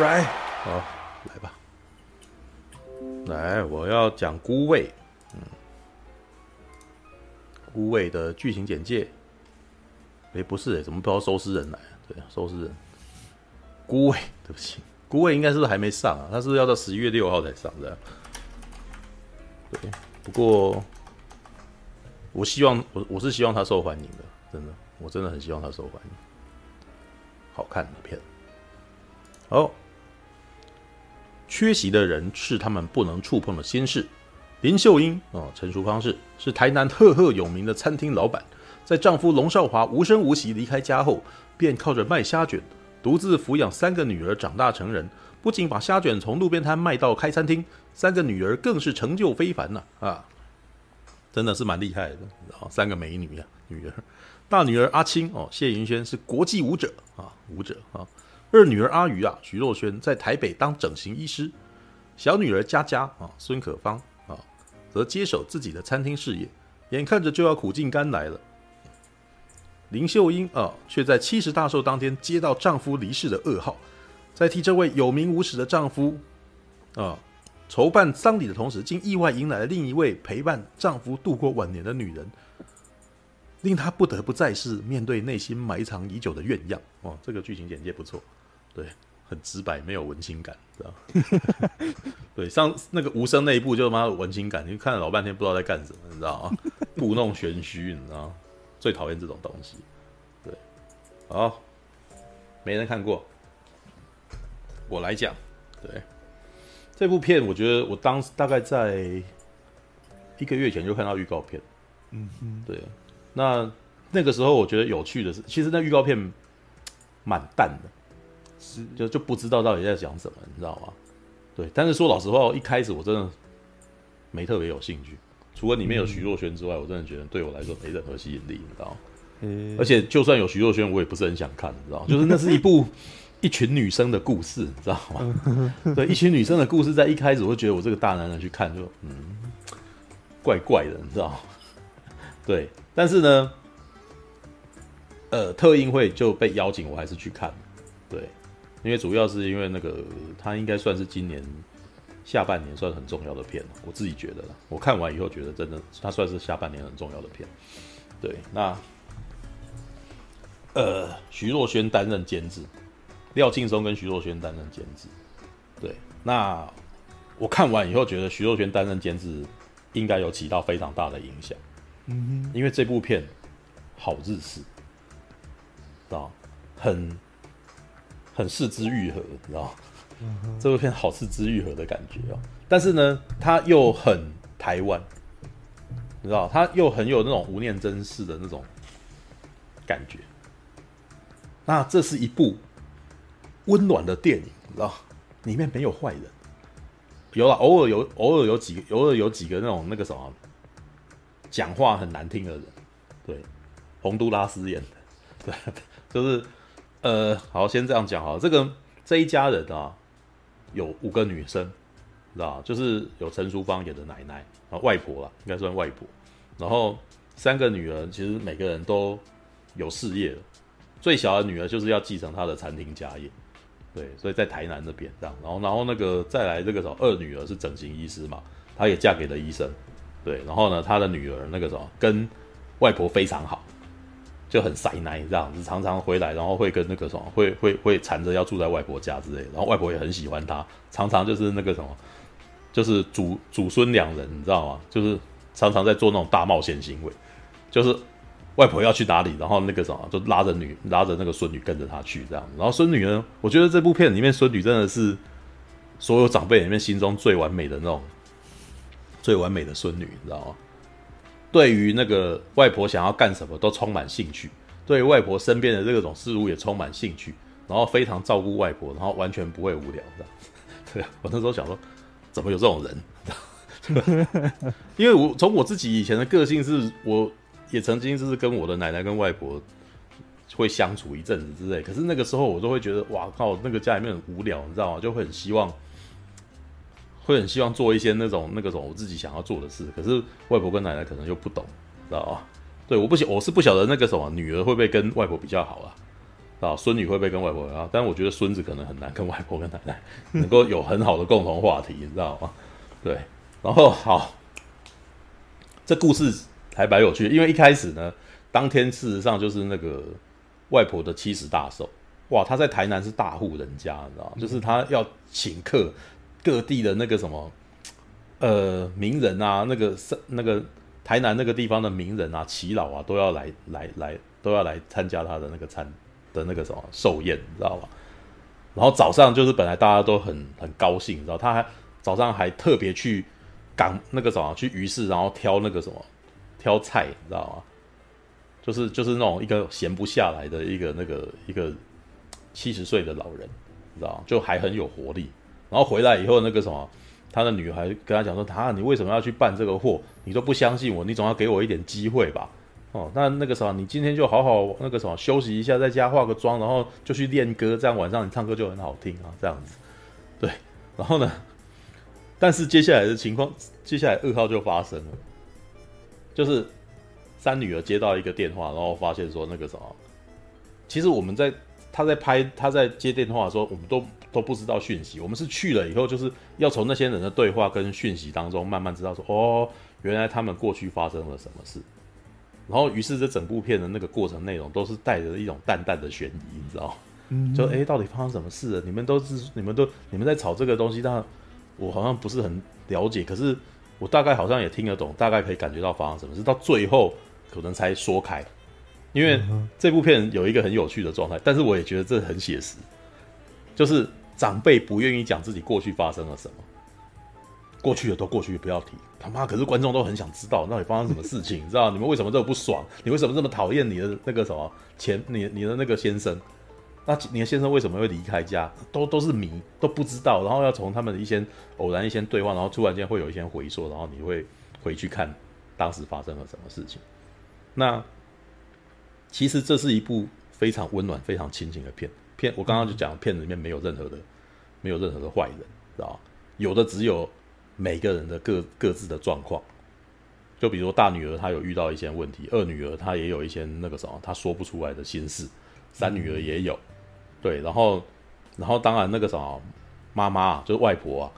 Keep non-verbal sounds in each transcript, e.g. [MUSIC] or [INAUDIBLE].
right，好，来吧，来，我要讲孤味，嗯，孤味的剧情简介，哎，不是哎，怎么不知道收尸人来？对，收尸人，孤味，对不起，孤味应该是不是还没上啊？他是不是要到十一月六号才上的？对，不过我希望我我是希望他受欢迎的，真的，我真的很希望他受欢迎，好看的片。好，缺席的人是他们不能触碰的心事。林秀英哦，陈淑芳是是台南赫赫有名的餐厅老板，在丈夫龙少华无声无息离开家后，便靠着卖虾卷，独自抚养三个女儿长大成人。不仅把虾卷从路边摊卖到开餐厅，三个女儿更是成就非凡呐啊，真的是蛮厉害的啊，三个美女啊，女儿。大女儿阿青哦，谢云轩是国际舞者啊，舞者啊。二女儿阿瑜啊，徐若瑄在台北当整形医师；小女儿佳佳啊，孙可芳啊，则接手自己的餐厅事业，眼看着就要苦尽甘来了。林秀英啊，却在七十大寿当天接到丈夫离世的噩耗，在替这位有名无实的丈夫啊筹办丧礼的同时，竟意外迎来了另一位陪伴丈夫度过晚年的女人。令她不得不再次面对内心埋藏已久的怨样。哦，这个剧情简介不错，对，很直白，没有文青感，知道 [LAUGHS] 对，上那个无声那一部就他妈的文青感，你看了老半天不知道在干什么，你知道吗？[LAUGHS] 故弄玄虚，你知道吗？最讨厌这种东西。对，好，没人看过，我来讲。对，这部片我觉得我当时大概在一个月前就看到预告片。嗯哼，对。那那个时候，我觉得有趣的是，其实那预告片蛮淡的，是就就不知道到底在讲什么，你知道吗？对，但是说老实话，一开始我真的没特别有兴趣，除了里面有徐若瑄之外，我真的觉得对我来说没任何吸引力，你知道吗？嗯。而且就算有徐若瑄，我也不是很想看，你知道吗？就是那是一部 [LAUGHS] 一群女生的故事，你知道吗？[LAUGHS] 对，一群女生的故事，在一开始我会觉得我这个大男人去看就嗯怪怪的，你知道吗？[LAUGHS] 对。但是呢，呃，特映会就被邀请，我还是去看，对，因为主要是因为那个他应该算是今年下半年算很重要的片，我自己觉得，我看完以后觉得真的他算是下半年很重要的片，对，那呃，徐若瑄担任监制，廖庆松跟徐若瑄担任监制，对，那我看完以后觉得徐若瑄担任监制应该有起到非常大的影响。嗯哼，因为这部片好日式，知道很四肢愈合，你，知道嗯，这部片好四肢愈合的感觉哦。但是呢，它又很台湾，你知道，它又很有那种吴念真式的那种感觉。那这是一部温暖的电影，你知道，里面没有坏人，有了偶尔有偶尔有几个偶尔有几个那种那个什么。讲话很难听的人，对，洪都拉斯演的，[LAUGHS] 对，就是，呃，好，先这样讲好，这个这一家人啊，有五个女生，知道就是有陈淑芳演的奶奶啊，外婆啦，应该算外婆，然后三个女儿，其实每个人都有事业了，最小的女儿就是要继承她的餐厅家业，对，所以在台南那边这样，然后然后那个再来这个时候，二女儿是整形医师嘛，她也嫁给了医生。对，然后呢，她的女儿那个时候跟外婆非常好，就很塞奶这样子，常常回来，然后会跟那个什么，会会会缠着要住在外婆家之类，然后外婆也很喜欢他，常常就是那个什么，就是祖祖孙两人，你知道吗？就是常常在做那种大冒险行为，就是外婆要去哪里，然后那个什么就拉着女拉着那个孙女跟着他去这样，然后孙女呢，我觉得这部片里面孙女真的是所有长辈里面心中最完美的那种。最完美的孙女，你知道吗？对于那个外婆想要干什么都充满兴趣，对于外婆身边的这种事物也充满兴趣，然后非常照顾外婆，然后完全不会无聊的。[LAUGHS] 对啊，我那时候想说，怎么有这种人？[LAUGHS] 因为我从我自己以前的个性是，我也曾经就是跟我的奶奶跟外婆会相处一阵子之类，可是那个时候我都会觉得，哇靠，那个家里面很无聊，你知道吗？就会很希望。会很希望做一些那种那个种我自己想要做的事，可是外婆跟奶奶可能又不懂，知道吧？对，我不晓我是不晓得那个什么女儿会不会跟外婆比较好啊？啊，孙女会不会跟外婆啊？但我觉得孙子可能很难跟外婆跟奶奶能够有很好的共同话题，你知道吗？对，然后好，这故事还蛮有趣的，因为一开始呢，当天事实上就是那个外婆的七十大寿，哇，他在台南是大户人家，你知道？就是他要请客，各地的那个什么呃名人啊，那个是那个台南那个地方的名人啊、耆老啊，都要来来来，都要来参加他的那个餐。的那个什么寿宴，你知道吧？然后早上就是本来大家都很很高兴，你知道，他还早上还特别去赶那个什么去鱼市，然后挑那个什么挑菜，你知道吗？就是就是那种一个闲不下来的一个那个一个七十岁的老人，你知道，就还很有活力。然后回来以后，那个什么，他的女孩跟他讲说：“他，你为什么要去办这个货？你都不相信我，你总要给我一点机会吧？”哦，那那个什么，你今天就好好那个什么休息一下，在家化个妆，然后就去练歌，这样晚上你唱歌就很好听啊，这样子，对。然后呢，但是接下来的情况，接下来噩耗就发生了，就是三女儿接到一个电话，然后发现说那个什么，其实我们在他在拍他在接电话的时候，我们都都不知道讯息，我们是去了以后，就是要从那些人的对话跟讯息当中慢慢知道说，哦，原来他们过去发生了什么事。然后，于是这整部片的那个过程内容都是带着一种淡淡的悬疑，你知道？嗯，就哎，到底发生什么事了？你们都是你们都你们在吵这个东西，但我好像不是很了解。可是我大概好像也听得懂，大概可以感觉到发生什么事。到最后可能才说开，因为这部片有一个很有趣的状态，但是我也觉得这很写实，就是长辈不愿意讲自己过去发生了什么。过去的都过去，不要提。他妈，可是观众都很想知道到底发生什么事情，你知道？你们为什么这么不爽？你为什么这么讨厌你的那个什么前你你的那个先生？那你的先生为什么会离开家？都都是谜，都不知道。然后要从他们的一些偶然一些对话，然后突然间会有一些回溯，然后你会回去看当时发生了什么事情。那其实这是一部非常温暖、非常亲情的片。片我刚刚就讲，片子里面没有任何的没有任何的坏人，知道？有的只有。每个人的各各自的状况，就比如说大女儿她有遇到一些问题，二女儿她也有一些那个什么她说不出来的心事，三女儿也有，对，然后然后当然那个什么妈妈啊就是外婆啊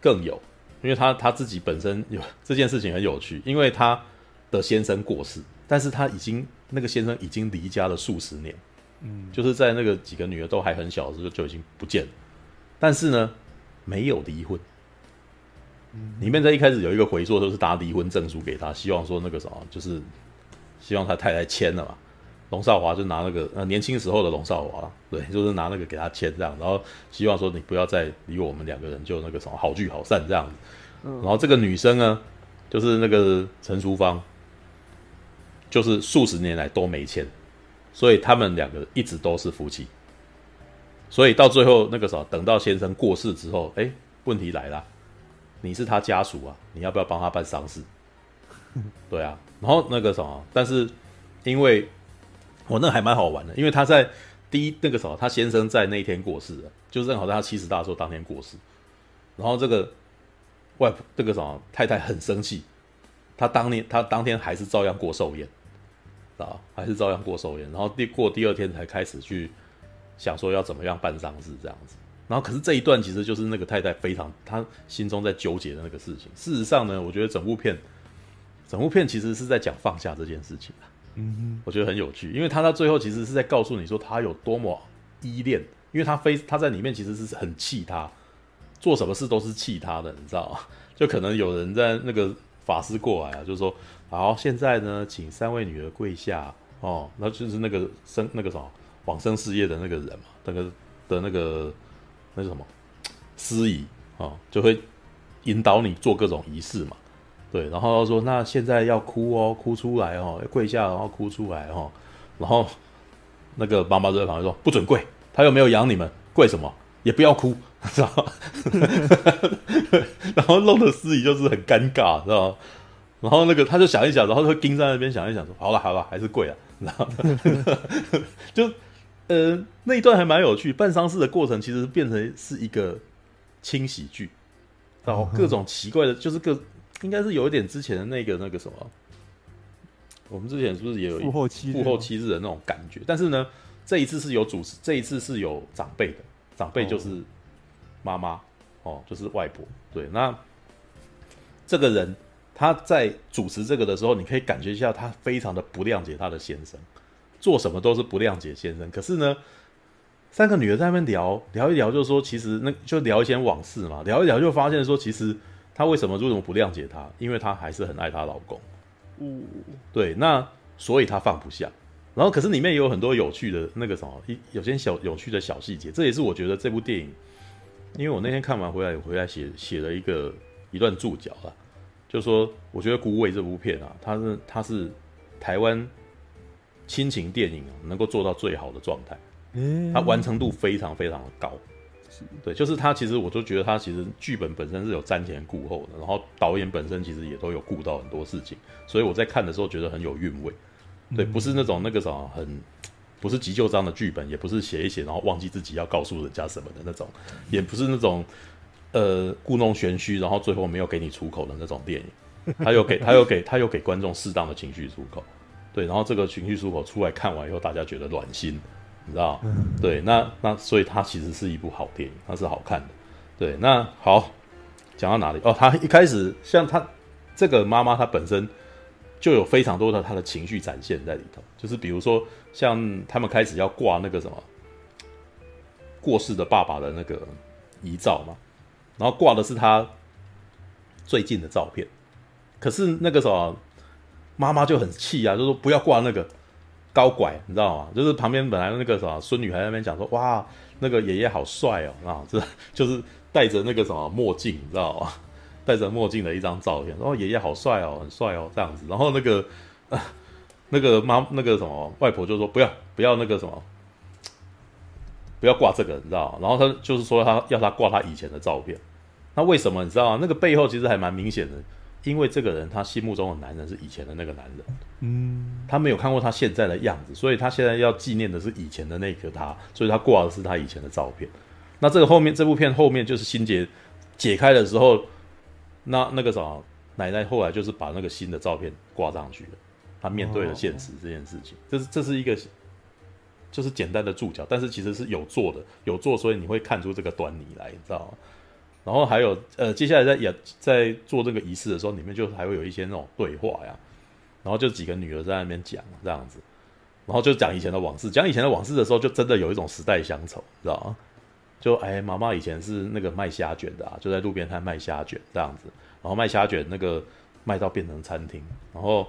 更有，因为她她自己本身有这件事情很有趣，因为她的先生过世，但是她已经那个先生已经离家了数十年，嗯，就是在那个几个女儿都还很小的时候就已经不见了，但是呢没有离婚。里面在一开始有一个回溯，就是拿离婚证书给他，希望说那个什么，就是希望他太太签了嘛。龙少华就拿那个呃年轻时候的龙少华，对，就是拿那个给他签这样，然后希望说你不要再离我们两个人就那个什么好聚好散这样子。然后这个女生呢，就是那个陈淑芳，就是数十年来都没签，所以他们两个一直都是夫妻。所以到最后那个什么，等到先生过世之后，哎，问题来了。你是他家属啊，你要不要帮他办丧事？[LAUGHS] 对啊，然后那个什么，但是因为我那还蛮好玩的，因为他在第一那个什么，他先生在那一天过世了，就正好在他七十大寿当天过世。然后这个外婆这个什么太太很生气，她当年她当天还是照样过寿宴啊，还是照样过寿宴，然后第过第二天才开始去想说要怎么样办丧事这样子。然后，可是这一段其实就是那个太太非常她心中在纠结的那个事情。事实上呢，我觉得整部片，整部片其实是在讲放下这件事情。嗯哼，我觉得很有趣，因为他到最后其实是在告诉你说他有多么依恋，因为他非他在里面其实是很气他，做什么事都是气他的，你知道吗？[LAUGHS] 就可能有人在那个法师过来啊，就是说，好，现在呢，请三位女儿跪下哦，那就是那个生那个什么往生事业的那个人嘛，那个的那个。那是什么司仪啊，就会引导你做各种仪式嘛，对，然后说那现在要哭哦，哭出来哦，要跪下然后哭出来哦，然后那个妈妈就在旁边说不准跪，他又没有养你们，跪什么也不要哭，知道吗？[LAUGHS] 然后弄得司仪就是很尴尬，知道吗？然后那个他就想一想，然后就盯在那边想一想说好了好了，还是跪了，[LAUGHS] 然后就。呃，那一段还蛮有趣。办丧事的过程其实变成是一个轻喜剧，然后各种奇怪的，就是各应该是有一点之前的那个那个什么，我们之前是不是也有父后期父后期日的那种感觉？但是呢，这一次是有主持，这一次是有长辈的，长辈就是妈妈哦，就是外婆。对，那这个人他在主持这个的时候，你可以感觉一下，他非常的不谅解他的先生，做什么都是不谅解先生。可是呢，三个女的在那边聊聊一聊，就是说其实那就聊一些往事嘛，聊一聊就发现说，其实她为什么为什么不谅解他？因为他还是很爱她老公。嗯，对，那所以她放不下。然后，可是里面也有很多有趣的那个什么，一有些小有趣的小细节，这也是我觉得这部电影，因为我那天看完回来，回来写写了一个一段注脚啊，就说我觉得《孤味》这部片啊，它是它是台湾亲情电影啊能够做到最好的状态，嗯。它完成度非常非常的高，对，就是它其实我都觉得它其实剧本本身是有瞻前顾后的，然后导演本身其实也都有顾到很多事情，所以我在看的时候觉得很有韵味。对，不是那种那个什么很，不是急救章的剧本，也不是写一写然后忘记自己要告诉人家什么的那种，也不是那种呃故弄玄虚，然后最后没有给你出口的那种电影。他又给他又给他又给观众适当的情绪出口，对，然后这个情绪出口出来看完以后，大家觉得暖心，你知道？对，那那所以它其实是一部好电影，它是好看的。对，那好，讲到哪里？哦，他一开始像他这个妈妈，她本身。就有非常多的她的情绪展现在里头，就是比如说像他们开始要挂那个什么过世的爸爸的那个遗照嘛，然后挂的是他最近的照片，可是那个什么妈妈就很气啊，就说不要挂那个高拐，你知道吗？就是旁边本来那个什么孙女还在那边讲说哇，那个爷爷好帅哦，啊，这就是戴着那个什么墨镜，你知道吗？[LAUGHS] 戴着墨镜的一张照片，然后爷爷好帅哦，很帅哦，这样子。然后那个，那个妈，那个什么外婆就说不要不要那个什么，不要挂这个，你知道？然后他就是说他要他挂他以前的照片。那为什么你知道吗？那个背后其实还蛮明显的，因为这个人他心目中的男人是以前的那个男人，嗯，他没有看过他现在的样子，所以他现在要纪念的是以前的那个他，所以他挂的是他以前的照片。那这个后面这部片后面就是心结解开的时候。那那个什么奶奶后来就是把那个新的照片挂上去了，她面对了现实这件事情，这是这是一个就是简单的注脚，但是其实是有做的，有做，所以你会看出这个端倪来，你知道吗？然后还有呃，接下来在演在做这个仪式的时候，里面就还会有一些那种对话呀，然后就几个女儿在那边讲这样子，然后就讲以前的往事，讲以前的往事的时候，就真的有一种时代乡愁，知道吗？就哎，妈妈以前是那个卖虾卷的啊，就在路边摊卖虾卷这样子，然后卖虾卷那个卖到变成餐厅，然后，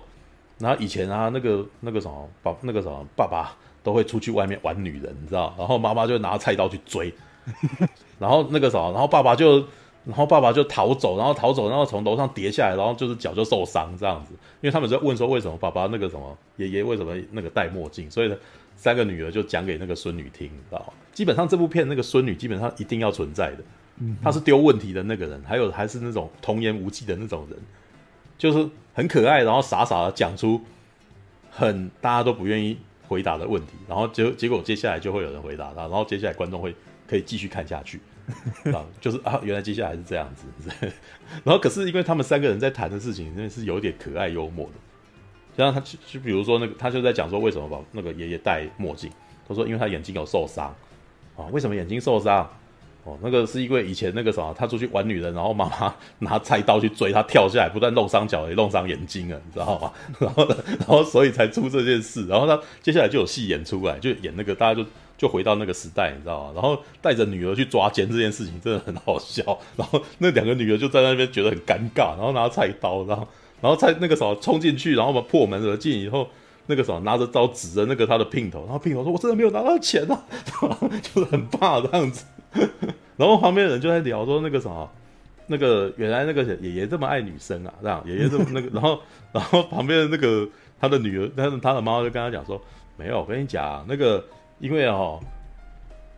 然后以前啊那个那个什么爸那个什么爸爸都会出去外面玩女人，你知道，然后妈妈就拿菜刀去追，[LAUGHS] 然后那个什么，然后爸爸就然后爸爸就逃走，然后逃走，然后从楼上跌下来，然后就是脚就受伤这样子，因为他们在问说为什么爸爸那个什么爷爷为什么那个戴墨镜，所以呢。三个女儿就讲给那个孙女听，你知道吗？基本上这部片那个孙女基本上一定要存在的，她是丢问题的那个人，还有还是那种童言无忌的那种人，就是很可爱，然后傻傻的讲出很大家都不愿意回答的问题，然后结结果接下来就会有人回答他，然后接下来观众会可以继续看下去，[LAUGHS] 啊，就是啊，原来接下来是这样子，[LAUGHS] 然后可是因为他们三个人在谈的事情，真的是有点可爱幽默的。像他就就比如说那个，他就在讲说为什么把那个爷爷戴墨镜。他说因为他眼睛有受伤啊。为什么眼睛受伤？哦，那个是因为以前那个什么，他出去玩女人，然后妈妈 [LAUGHS] 拿菜刀去追他，跳下来不断弄伤脚，也弄伤眼睛了，你知道吗？然后，然后所以才出这件事。然后他接下来就有戏演出来，就演那个大家就就回到那个时代，你知道吗？然后带着女儿去抓奸这件事情真的很好笑。然后那两个女儿就在那边觉得很尴尬，然后拿菜刀，然后。然后菜那个什么冲进去，然后把破门而进以后，那个什么拿着刀指着那个他的姘头，然后姘头说：“我真的没有拿到钱啊！” [LAUGHS] 就是很怕这样子。[LAUGHS] 然后旁边的人就在聊说：“那个什么，那个原来那个爷爷这么爱女生啊，这样爷爷这么那个。”然后然后旁边的那个他的女儿，但是他的妈妈就跟他讲说：“没有，我跟你讲，那个因为哦，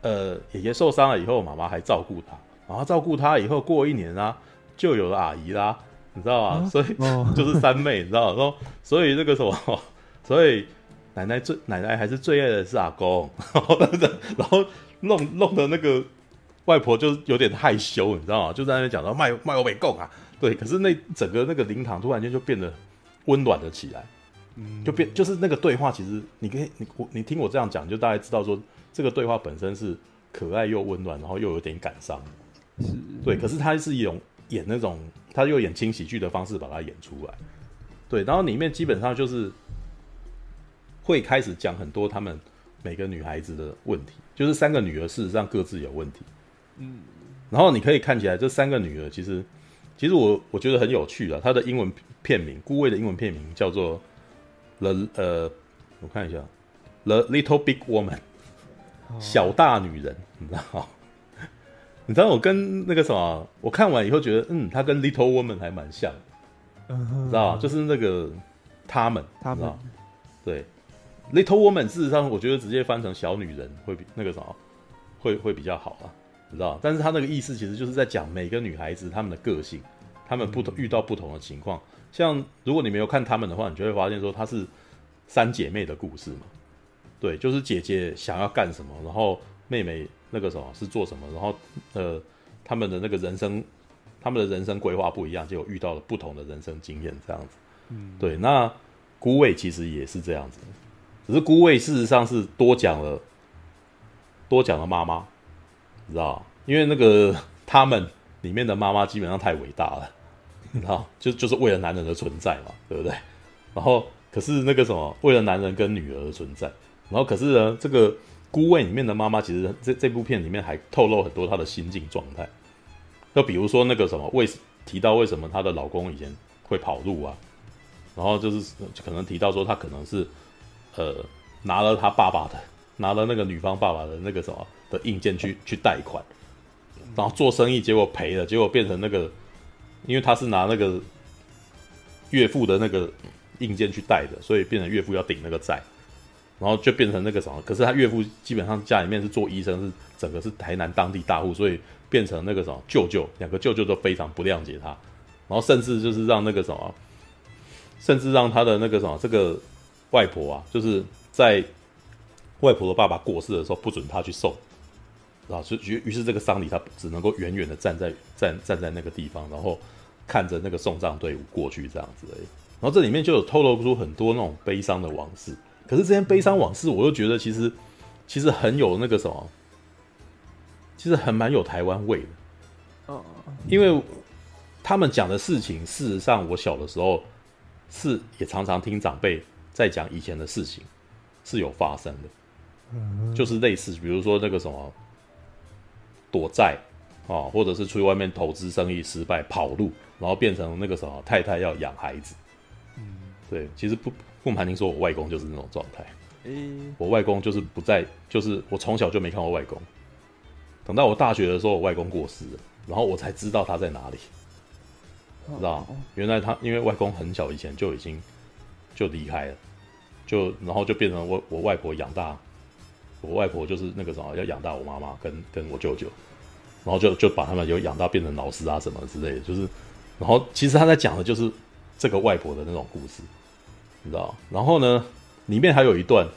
呃，爷爷受伤了以后，妈妈还照顾他，然后照顾他以后过一年啊，就有了阿姨啦。”你知道吗？啊、所以、哦、[LAUGHS] 就是三妹，你知道吗？所以那个什么，[LAUGHS] 所以奶奶最奶奶还是最爱的是阿公，然 [LAUGHS] 后然后弄弄的那个外婆就有点害羞，你知道吗？就在那边讲到卖卖欧北贡啊，对。可是那整个那个灵堂突然间就变得温暖了起来，就变就是那个对话，其实你可以你我你听我这样讲，就大概知道说这个对话本身是可爱又温暖，然后又有点感伤，是对。可是他是用演那种，他又演轻喜剧的方式把它演出来，对。然后里面基本上就是会开始讲很多他们每个女孩子的问题，就是三个女儿事实上各自有问题，嗯。然后你可以看起来这三个女儿其实其实我我觉得很有趣啊，她的英文片名，孤味的英文片名叫做。The 呃，我看一下，The Little Big Woman，小大女人，你知道？[LAUGHS] 你知道我跟那个什么，我看完以后觉得，嗯，她跟 Little Woman 还蛮像，知道就是那个他们，他们，对，Little Woman，事实上我觉得直接翻成小女人会比那个什么会会比较好啊，你知道？但是她那个意思其实就是在讲每个女孩子她们的个性，她们不同遇到不同的情况。像如果你没有看他们的话，你就会发现说她是三姐妹的故事嘛。对，就是姐姐想要干什么，然后妹妹那个什么是做什么，然后呃，他们的那个人生，他们的人生规划不一样，结果遇到了不同的人生经验这样子。嗯，对。那孤味其实也是这样子，只是孤味事实上是多讲了，多讲了妈妈，你知道？因为那个他们里面的妈妈基本上太伟大了。然后，就就是为了男人的存在嘛，对不对？然后可是那个什么，为了男人跟女儿的存在，然后可是呢，这个孤味里面的妈妈，其实这这部片里面还透露很多她的心境状态。就比如说那个什么，为提到为什么她的老公以前会跑路啊，然后就是可能提到说她可能是呃拿了她爸爸的，拿了那个女方爸爸的那个什么的硬件去去贷款，然后做生意结果赔了，结果变成那个。因为他是拿那个岳父的那个硬件去贷的，所以变成岳父要顶那个债，然后就变成那个什么。可是他岳父基本上家里面是做医生，是整个是台南当地大户，所以变成那个什么舅舅，两个舅舅都非常不谅解他，然后甚至就是让那个什么，甚至让他的那个什么这个外婆啊，就是在外婆的爸爸过世的时候不准他去送。啊，所以于于是这个丧礼他只能够远远的站在站站在那个地方，然后看着那个送葬队伍过去这样子而已。然后这里面就有透露出很多那种悲伤的往事。可是这些悲伤往事，我又觉得其实其实很有那个什么，其实很蛮有台湾味的。哦，因为他们讲的事情，事实上我小的时候是也常常听长辈在讲以前的事情是有发生的，就是类似比如说那个什么。躲债啊，或者是出去外面投资生意失败跑路，然后变成那个什么太太要养孩子。嗯，对，其实不不瞒您说，我外公就是那种状态。嗯，我外公就是不在，就是我从小就没看过外公。等到我大学的时候，我外公过世了，然后我才知道他在哪里。知道，原来他因为外公很小以前就已经就离开了，就然后就变成我我外婆养大。我外婆就是那个什么，要养大我妈妈跟跟我舅舅，然后就就把他们就养大变成老师啊什么之类的，就是，然后其实他在讲的就是这个外婆的那种故事，你知道？然后呢，里面还有一段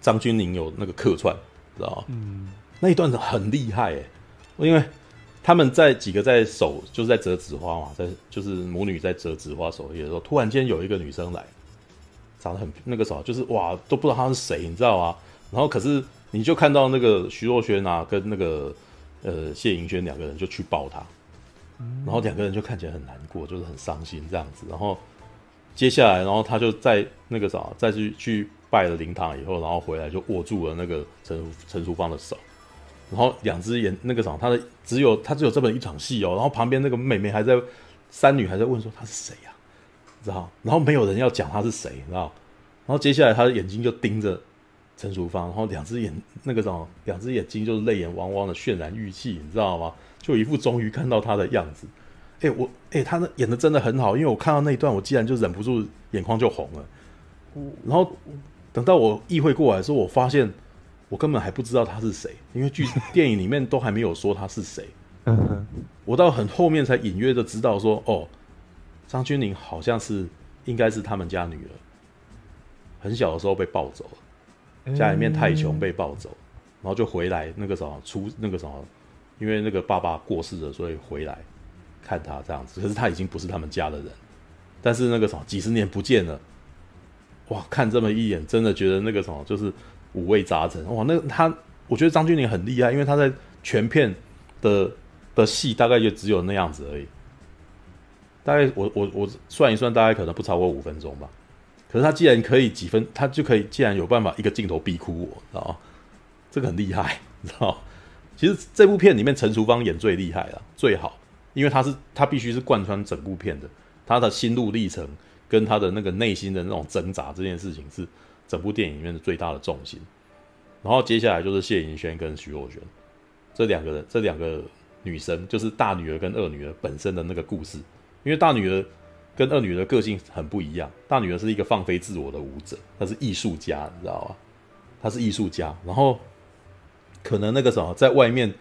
张钧甯有那个客串，知道？嗯，那一段很厉害哎，因为他们在几个在手就是在折纸花嘛，在就是母女在折纸花手艺的时候，突然间有一个女生来。长得很那个啥，就是哇，都不知道他是谁，你知道吗？然后可是你就看到那个徐若瑄啊，跟那个呃谢盈萱两个人就去抱他，然后两个人就看起来很难过，就是很伤心这样子。然后接下来，然后他就在那个啥，再去去拜了灵堂以后，然后回来就握住了那个陈陈淑芳的手，然后两只眼那个啥，他的只有他只有这么一场戏哦。然后旁边那个妹妹还在三女还在问说他是谁呀？知道，然后没有人要讲他是谁，知道？然后接下来他的眼睛就盯着陈淑芳，然后两只眼那个什么，两只眼睛就是泪眼汪汪的渲染欲泣，你知道吗？就一副终于看到他的样子。哎，我哎，他那演的真的很好，因为我看到那一段，我竟然就忍不住眼眶就红了。然后等到我意会过来的时候，我发现我根本还不知道他是谁，因为剧电影里面都还没有说他是谁。我到很后面才隐约的知道说，哦。张钧甯好像是，应该是他们家女儿，很小的时候被抱走了，家里面太穷被抱走，然后就回来那个什么出那个什么，因为那个爸爸过世了，所以回来看他这样子。可是他已经不是他们家的人，但是那个什么几十年不见了，哇，看这么一眼，真的觉得那个什么就是五味杂陈。哇，那他我觉得张钧甯很厉害，因为他在全片的的戏大概就只有那样子而已。大概我我我算一算，大概可能不超过五分钟吧。可是他既然可以几分，他就可以既然有办法一个镜头逼哭我，知道？这个很厉害，你知道？其实这部片里面陈淑芳演最厉害了，最好，因为他是他必须是贯穿整部片的，他的心路历程跟他的那个内心的那种挣扎，这件事情是整部电影里面的最大的重心。然后接下来就是谢盈萱跟徐若瑄这两个人，这两个女生就是大女儿跟二女儿本身的那个故事。因为大女儿跟二女儿个性很不一样，大女儿是一个放飞自我的舞者，她是艺术家，你知道吗？她是艺术家，然后可能那个什么，在外面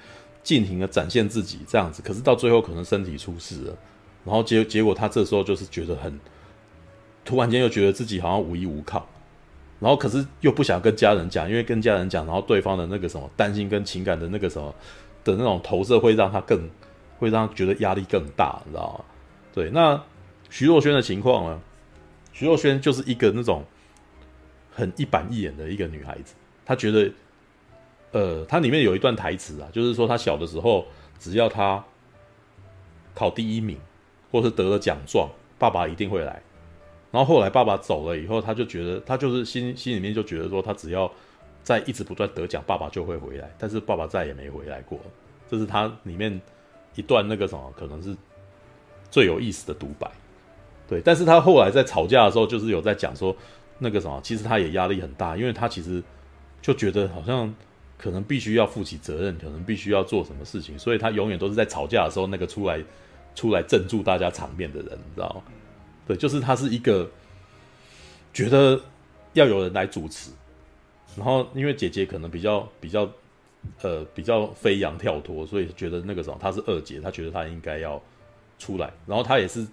尽情的展现自己这样子，可是到最后可能身体出事了，然后结结果她这时候就是觉得很，突然间又觉得自己好像无依无靠，然后可是又不想跟家人讲，因为跟家人讲，然后对方的那个什么担心跟情感的那个什么的那种投射，会让她更会让觉得压力更大，你知道吗？对，那徐若瑄的情况呢？徐若瑄就是一个那种很一板一眼的一个女孩子。她觉得，呃，她里面有一段台词啊，就是说她小的时候，只要她考第一名，或是得了奖状，爸爸一定会来。然后后来爸爸走了以后，她就觉得，她就是心心里面就觉得说，她只要在一直不断得奖，爸爸就会回来。但是爸爸再也没回来过。这是她里面一段那个什么，可能是。最有意思的独白，对，但是他后来在吵架的时候，就是有在讲说那个什么，其实他也压力很大，因为他其实就觉得好像可能必须要负起责任，可能必须要做什么事情，所以他永远都是在吵架的时候那个出来出来镇住大家场面的人，你知道吗？对，就是他是一个觉得要有人来主持，然后因为姐姐可能比较比较呃比较飞扬跳脱，所以觉得那个什么，她是二姐，她觉得她应该要。出来，然后她也是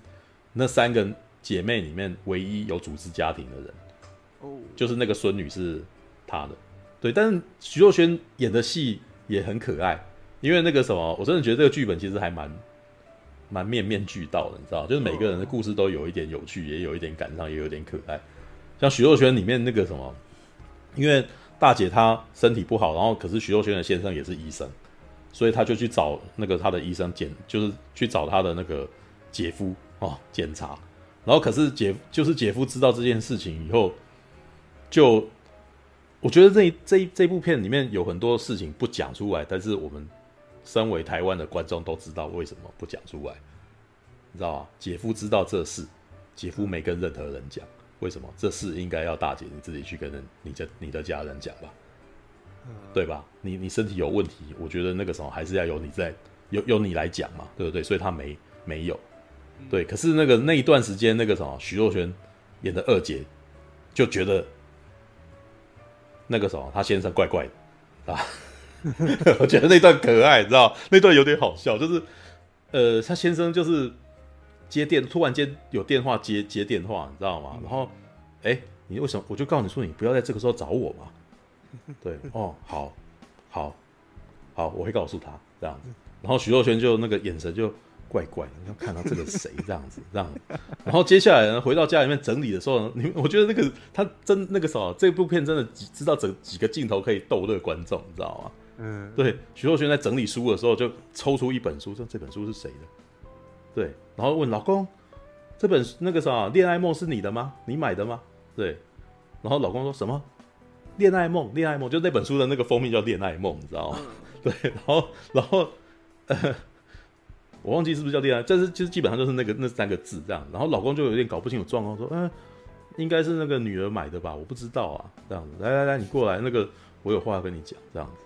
那三个姐妹里面唯一有组织家庭的人，哦，就是那个孙女是她的，对。但是徐若瑄演的戏也很可爱，因为那个什么，我真的觉得这个剧本其实还蛮蛮面面俱到的，你知道，就是每个人的故事都有一点有趣，也有一点感伤，也有点可爱。像徐若瑄里面那个什么，因为大姐她身体不好，然后可是徐若瑄的先生也是医生。所以他就去找那个他的医生检，就是去找他的那个姐夫哦检查，然后可是姐就是姐夫知道这件事情以后，就我觉得这这这部片里面有很多事情不讲出来，但是我们身为台湾的观众都知道为什么不讲出来，你知道吗？姐夫知道这事，姐夫没跟任何人讲，为什么？这事应该要大姐你自己去跟人你的你的家人讲吧。对吧？你你身体有问题，我觉得那个时候还是要由你在，由由你来讲嘛，对不对？所以他没没有，对。可是那个那一段时间，那个什么徐若瑄演的二姐就觉得那个时候她先生怪怪的啊，[LAUGHS] 我觉得那段可爱，你知道？那段有点好笑，就是呃，她先生就是接电，突然间有电话接接电话，你知道吗？然后哎，你为什么？我就告诉你说，你不要在这个时候找我嘛。[LAUGHS] 对 [LAUGHS] 哦，好，好，好，我会告诉他这样子。然后徐若瑄就那个眼神就怪怪的，你要看到这个谁这样子，这样。然后接下来呢，回到家里面整理的时候呢，你我觉得那个他真那个什么，这部片真的知道整几个镜头可以逗乐观众，你知道吗？嗯，对。徐若瑄在整理书的时候就抽出一本书，说这本书是谁的？对，然后问老公，这本那个什么《恋爱梦》是你的吗？你买的吗？对，然后老公说什么？恋爱梦，恋爱梦，就那本书的那个封面叫《恋爱梦》，你知道吗？[LAUGHS] 对，然后，然后，呃，我忘记是不是叫恋爱，但是就是基本上就是那个那三个字这样。然后老公就有点搞不清楚状况，说：“嗯、呃，应该是那个女儿买的吧？我不知道啊。”这样子，来来来，你过来，那个我有话要跟你讲，这样子。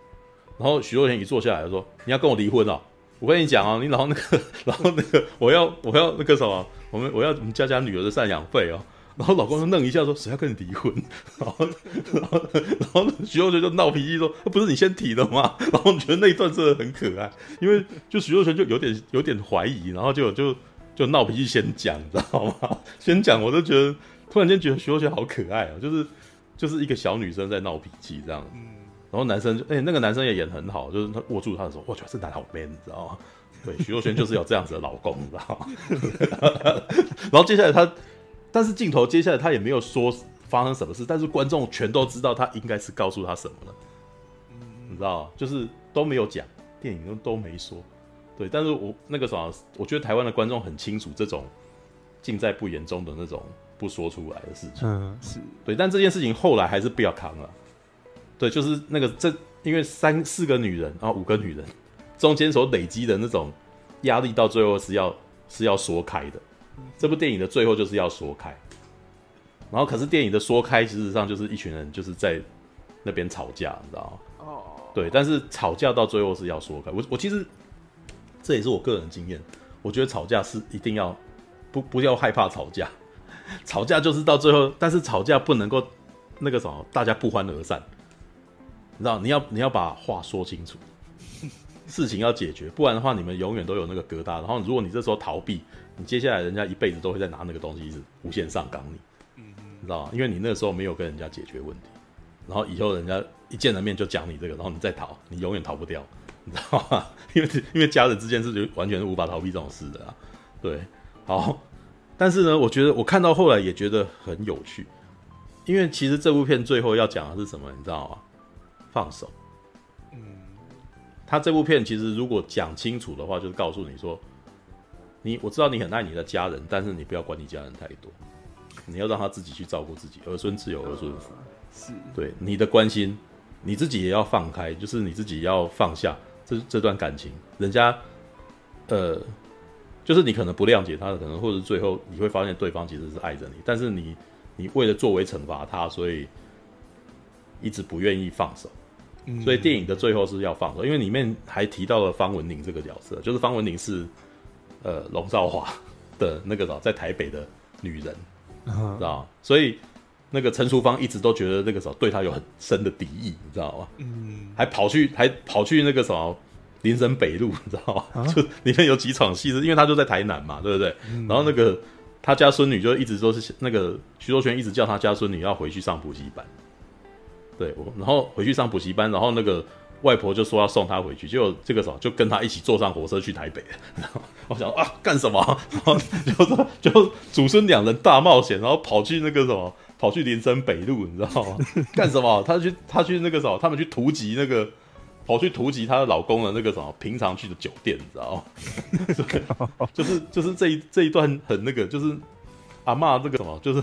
然后许若瑄一坐下来就说：“你要跟我离婚哦？我跟你讲啊，你然后那个，[LAUGHS] 然后那个，我要我要那个什么，我们我要我们家家女儿的赡养费哦。”然后老公就愣一下，说：“谁要跟你离婚？”然后，然后，然后徐若瑄就闹脾气说：“不是你先提的吗？”然后我觉得那一段真的很可爱，因为就徐若瑄就有点有点怀疑，然后就就就闹脾气先讲，你知道吗？[LAUGHS] 先讲，我就觉得突然间觉得徐若瑄好可爱啊，就是就是一个小女生在闹脾气这样。然后男生就哎、欸，那个男生也演很好，就是他握住她的时候，我觉得这男好 man，你知道吗？对，徐若瑄就是有这样子的老公，你知道吗？[LAUGHS] 然后接下来他。但是镜头接下来他也没有说发生什么事，但是观众全都知道他应该是告诉他什么了，嗯，你知道就是都没有讲，电影都都没说，对，但是我那个啥，我觉得台湾的观众很清楚这种尽在不言中的那种不说出来的事情，嗯，是对，但这件事情后来还是不要扛了，对，就是那个这因为三四个女人，啊五个女人中间所累积的那种压力，到最后是要是要说开的。这部电影的最后就是要说开，然后可是电影的说开，事实上就是一群人就是在那边吵架，你知道吗？哦，对，但是吵架到最后是要说开。我我其实这也是我个人经验，我觉得吵架是一定要不不要害怕吵架，吵架就是到最后，但是吵架不能够那个什么，大家不欢而散，你知道？你要你要把话说清楚，事情要解决，不然的话你们永远都有那个疙瘩。然后如果你这时候逃避，你接下来人家一辈子都会在拿那个东西一直无限上纲你，嗯，你知道吗？因为你那个时候没有跟人家解决问题，然后以后人家一见了面就讲你这个，然后你再逃，你永远逃不掉，你知道吗？[LAUGHS] 因为因为家人之间是就完全是无法逃避这种事的啊。对，好，但是呢，我觉得我看到后来也觉得很有趣，因为其实这部片最后要讲的是什么，你知道吗？放手。嗯，他这部片其实如果讲清楚的话，就是告诉你说。你我知道你很爱你的家人，但是你不要管你家人太多，你要让他自己去照顾自己，儿孙自有儿孙福。是对你的关心，你自己也要放开，就是你自己要放下这这段感情。人家，呃，就是你可能不谅解他的，可能或者最后你会发现对方其实是爱着你，但是你你为了作为惩罚他，所以一直不愿意放手。所以电影的最后是要放手，因为里面还提到了方文宁这个角色，就是方文宁是。呃，龙兆华的那个在台北的女人，知道吗？所以那个陈淑芳一直都觉得那个时候对他有很深的敌意，你知道吗？嗯，还跑去还跑去那个什么林森北路，你知道吗？啊、就里面有几场戏是，因为他就在台南嘛，对不对？嗯、然后那个他家孙女就一直都是那个徐若瑄一直叫他家孙女要回去上补习班，对，然后回去上补习班，然后那个。外婆就说要送他回去，结果这个时候就跟他一起坐上火车去台北。然 [LAUGHS] 后我想啊，干什么？[LAUGHS] 然后就说就祖孙两人大冒险，然后跑去那个什么，跑去林森北路，你知道吗？[LAUGHS] 干什么？他去他去那个什么，他们去突击那个，跑去突击她的老公的那个什么平常去的酒店，你知道吗？就是就是这一这一段很那个，就是阿嬷这个什么，就是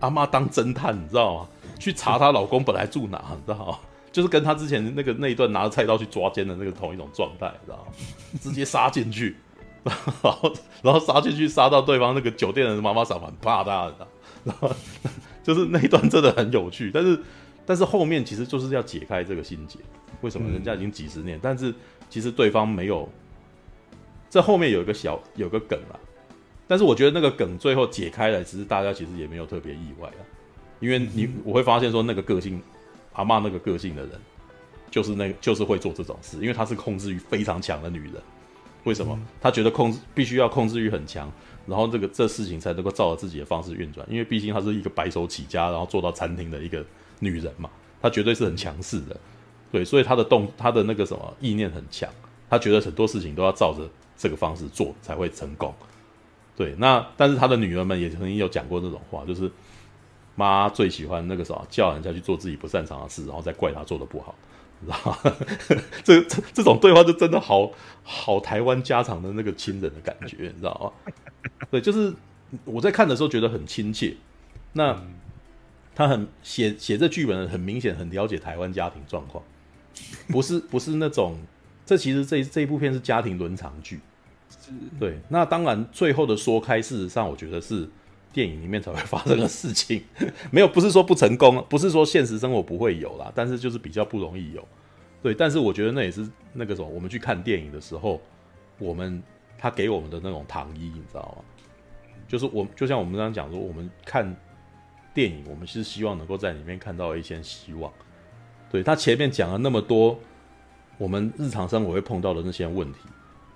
阿嬷当侦探，你知道吗？去查她老公本来住哪，你知道吗？就是跟他之前那个那一段拿着菜刀去抓奸的那个同一种状态，知道吗？[LAUGHS] 直接杀进去，[LAUGHS] 然后然后杀进去杀到对方那个酒店的妈妈桑蛮怕他的，然后 [LAUGHS] 就是那一段真的很有趣，但是但是后面其实就是要解开这个心结，为什么人家已经几十年，嗯、但是其实对方没有，这后面有一个小有个梗啦，但是我觉得那个梗最后解开了，其实大家其实也没有特别意外啊，因为你我会发现说那个个性。阿妈那个个性的人，就是那个，就是会做这种事，因为她是控制欲非常强的女人。为什么？她觉得控制必须要控制欲很强，然后这个这事情才能够照着自己的方式运转。因为毕竟她是一个白手起家，然后做到餐厅的一个女人嘛，她绝对是很强势的。对，所以她的动，她的那个什么意念很强，她觉得很多事情都要照着这个方式做才会成功。对，那但是她的女儿们也曾经有讲过这种话，就是。妈最喜欢那个什么，叫人家去做自己不擅长的事，然后再怪他做的不好，知道吗？这这这种对话就真的好好台湾家常的那个亲人的感觉，你知道吗？对，就是我在看的时候觉得很亲切。那他很写写这剧本的很明显很了解台湾家庭状况，不是不是那种，这其实这这一部片是家庭伦常剧，对。那当然最后的说开，事实上我觉得是。电影里面才会发生的事情，[LAUGHS] 没有，不是说不成功，不是说现实生活不会有啦，但是就是比较不容易有，对。但是我觉得那也是那个时候我们去看电影的时候，我们他给我们的那种糖衣，你知道吗？就是我就像我们刚刚讲说，我们看电影，我们是希望能够在里面看到一些希望。对，他前面讲了那么多，我们日常生活会碰到的那些问题，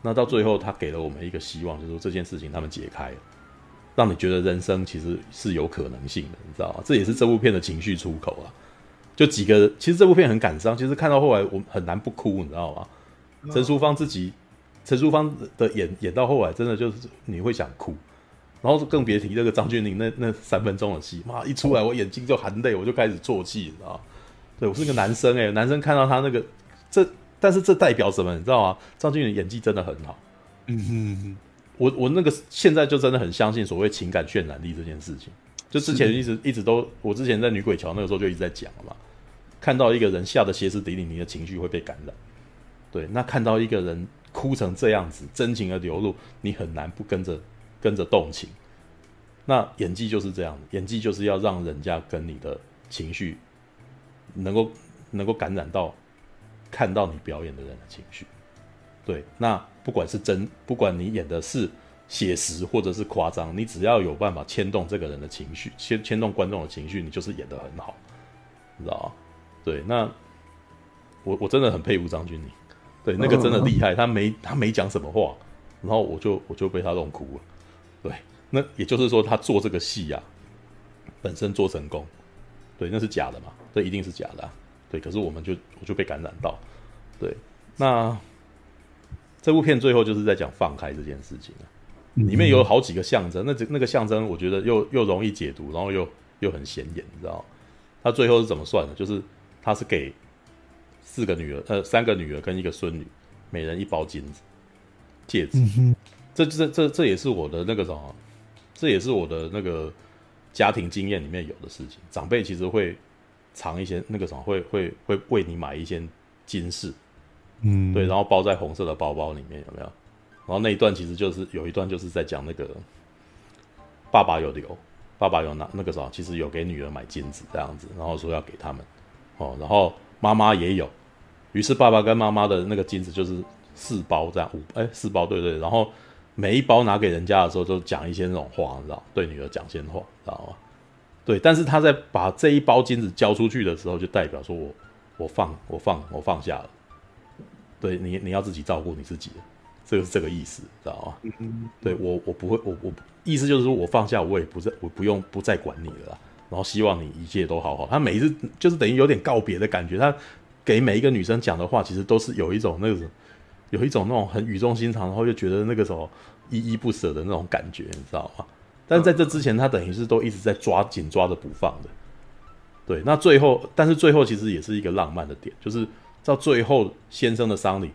那到最后他给了我们一个希望，就是说这件事情他们解开了。让你觉得人生其实是有可能性的，你知道吗？这也是这部片的情绪出口啊。就几个，其实这部片很感伤。其实看到后来，我很难不哭，你知道吗？陈淑芳自己，陈淑芳的演演到后来，真的就是你会想哭。然后更别提那个张钧甯那那三分钟的戏，妈一出来我眼睛就含泪，我就开始啜泣，你知道吗？对我是个男生哎、欸，男生看到他那个这，但是这代表什么？你知道吗？张钧甯演技真的很好。嗯哼，我我那个现在就真的很相信所谓情感渲染力这件事情。就之前一直一直都，我之前在女鬼桥那个时候就一直在讲了嘛。看到一个人吓得歇斯底里，你的情绪会被感染。对，那看到一个人哭成这样子，真情的流露，你很难不跟着跟着动情。那演技就是这样，演技就是要让人家跟你的情绪能够能够感染到看到你表演的人的情绪。对，那不管是真，不管你演的是写实或者是夸张，你只要有办法牵动这个人的情绪，牵牵动观众的情绪，你就是演的很好，你知道吗？对，那我我真的很佩服张钧甯，对，那个真的厉害，他没他没讲什么话，然后我就我就被他弄哭了。对，那也就是说他做这个戏呀、啊，本身做成功，对，那是假的嘛？这一定是假的、啊，对。可是我们就我就被感染到，对。那这部片最后就是在讲放开这件事情啊，里面有好几个象征，那这那个象征我觉得又又容易解读，然后又又很显眼，你知道吗？他最后是怎么算的？就是。他是给四个女儿，呃，三个女儿跟一个孙女，每人一包金子、戒指。嗯、这这这这也是我的那个什么，这也是我的那个家庭经验里面有的事情。长辈其实会藏一些那个什么，会会会为你买一些金饰，嗯，对，然后包在红色的包包里面，有没有？然后那一段其实就是有一段就是在讲那个爸爸有留，爸爸有拿那个什么，其实有给女儿买金子这样子，然后说要给他们。哦，然后妈妈也有，于是爸爸跟妈妈的那个金子就是四包这样五哎四包对对，然后每一包拿给人家的时候就讲一些那种话，你知道，对女儿讲些话，知道吗？对，但是他在把这一包金子交出去的时候，就代表说我我放我放我放下了，对你你要自己照顾你自己，这个是这个意思，知道吗？对我我不会我我意思就是说我放下我也不再我不用不再管你了。然后希望你一切都好好。他每一次就是等于有点告别的感觉。他给每一个女生讲的话，其实都是有一种那种，有一种那种很语重心长，然后又觉得那个什么依依不舍的那种感觉，你知道吗？但是在这之前，他等于是都一直在抓紧抓着不放的。对，那最后，但是最后其实也是一个浪漫的点，就是到最后先生的丧礼，